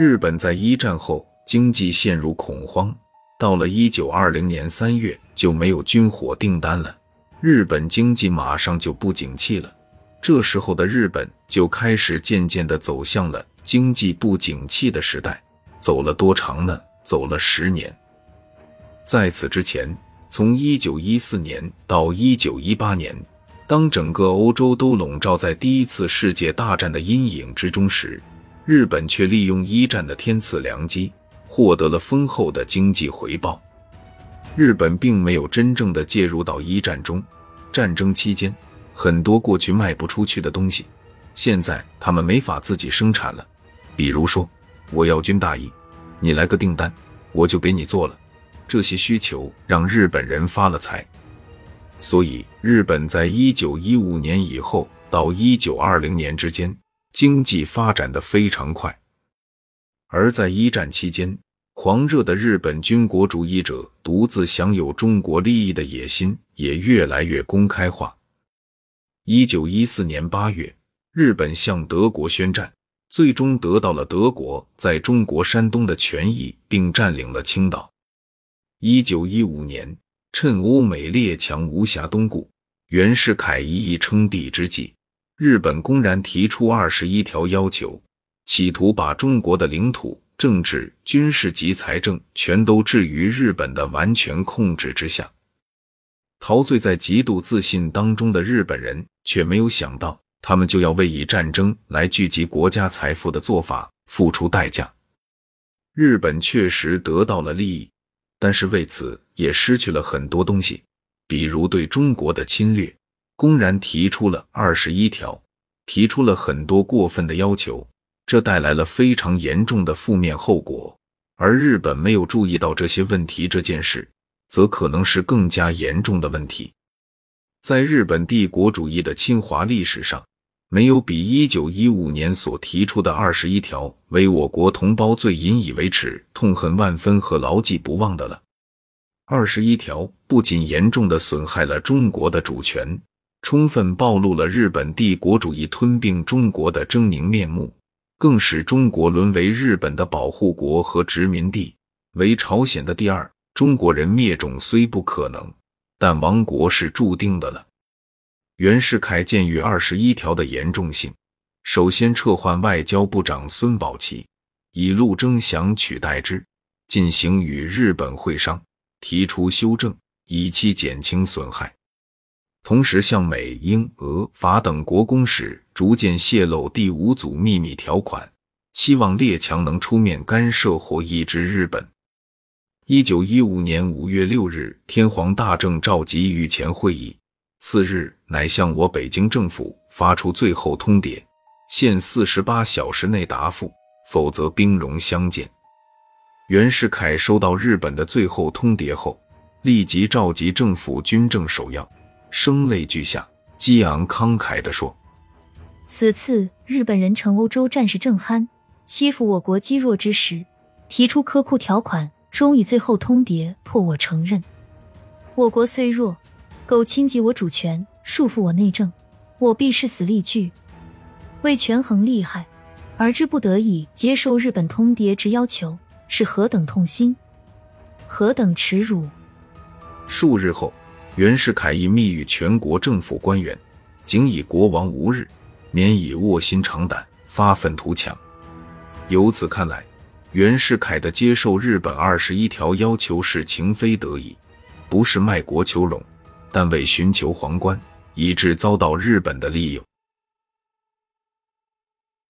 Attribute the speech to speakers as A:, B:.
A: 日本在一战后经济陷入恐慌，到了一九二零年三月就没有军火订单了，日本经济马上就不景气了。这时候的日本就开始渐渐地走向了经济不景气的时代。走了多长呢？走了十年。在此之前，从一九一四年到一九一八年，当整个欧洲都笼罩在第一次世界大战的阴影之中时，日本却利用一战的天赐良机，获得了丰厚的经济回报。日本并没有真正的介入到一战中，战争期间。很多过去卖不出去的东西，现在他们没法自己生产了。比如说，我要军大衣，你来个订单，我就给你做了。这些需求让日本人发了财，所以日本在一九一五年以后到一九二零年之间，经济发展的非常快。而在一战期间，狂热的日本军国主义者独自享有中国利益的野心也越来越公开化。一九一四年八月，日本向德国宣战，最终得到了德国在中国山东的权益，并占领了青岛。一九一五年，趁欧美列强无暇东顾，袁世凯一役称帝之际，日本公然提出二十一条要求，企图把中国的领土、政治、军事及财政全都置于日本的完全控制之下。陶醉在极度自信当中的日本人，却没有想到，他们就要为以战争来聚集国家财富的做法付出代价。日本确实得到了利益，但是为此也失去了很多东西，比如对中国的侵略，公然提出了二十一条，提出了很多过分的要求，这带来了非常严重的负面后果。而日本没有注意到这些问题这件事。则可能是更加严重的问题。在日本帝国主义的侵华历史上，没有比一九一五年所提出的二十一条为我国同胞最引以为耻、痛恨万分和牢记不忘的了。二十一条不仅严重的损害了中国的主权，充分暴露了日本帝国主义吞并中国的狰狞面目，更使中国沦为日本的保护国和殖民地，为朝鲜的第二。中国人灭种虽不可能，但亡国是注定的了。袁世凯鉴于二十一条的严重性，首先撤换外交部长孙宝琦，以陆征祥取代之，进行与日本会商，提出修正，以期减轻损害。同时，向美、英、俄、法等国公使逐渐泄露第五组秘密条款，希望列强能出面干涉或抑制日本。一九一五年五月六日，天皇大政召集御前会议，次日乃向我北京政府发出最后通牒，限四十八小时内答复，否则兵戎相见。袁世凯收到日本的最后通牒后，立即召集政府军政首要，声泪俱下，激昂慷慨地说：“
B: 此次日本人乘欧洲战事正酣，欺负我国积弱之时，提出苛酷条款。”终以最后通牒迫我承认，我国虽弱，苟侵及我主权，束缚我内政，我必誓死力拒。为权衡利害，而之不得已接受日本通牒之要求，是何等痛心，何等耻辱！
A: 数日后，袁世凯亦密谕全国政府官员，仅以国亡无日，免以卧薪尝胆，发愤图强。由此看来。袁世凯的接受日本二十一条要求是情非得已，不是卖国求荣，但为寻求皇冠，以致遭到日本的利用。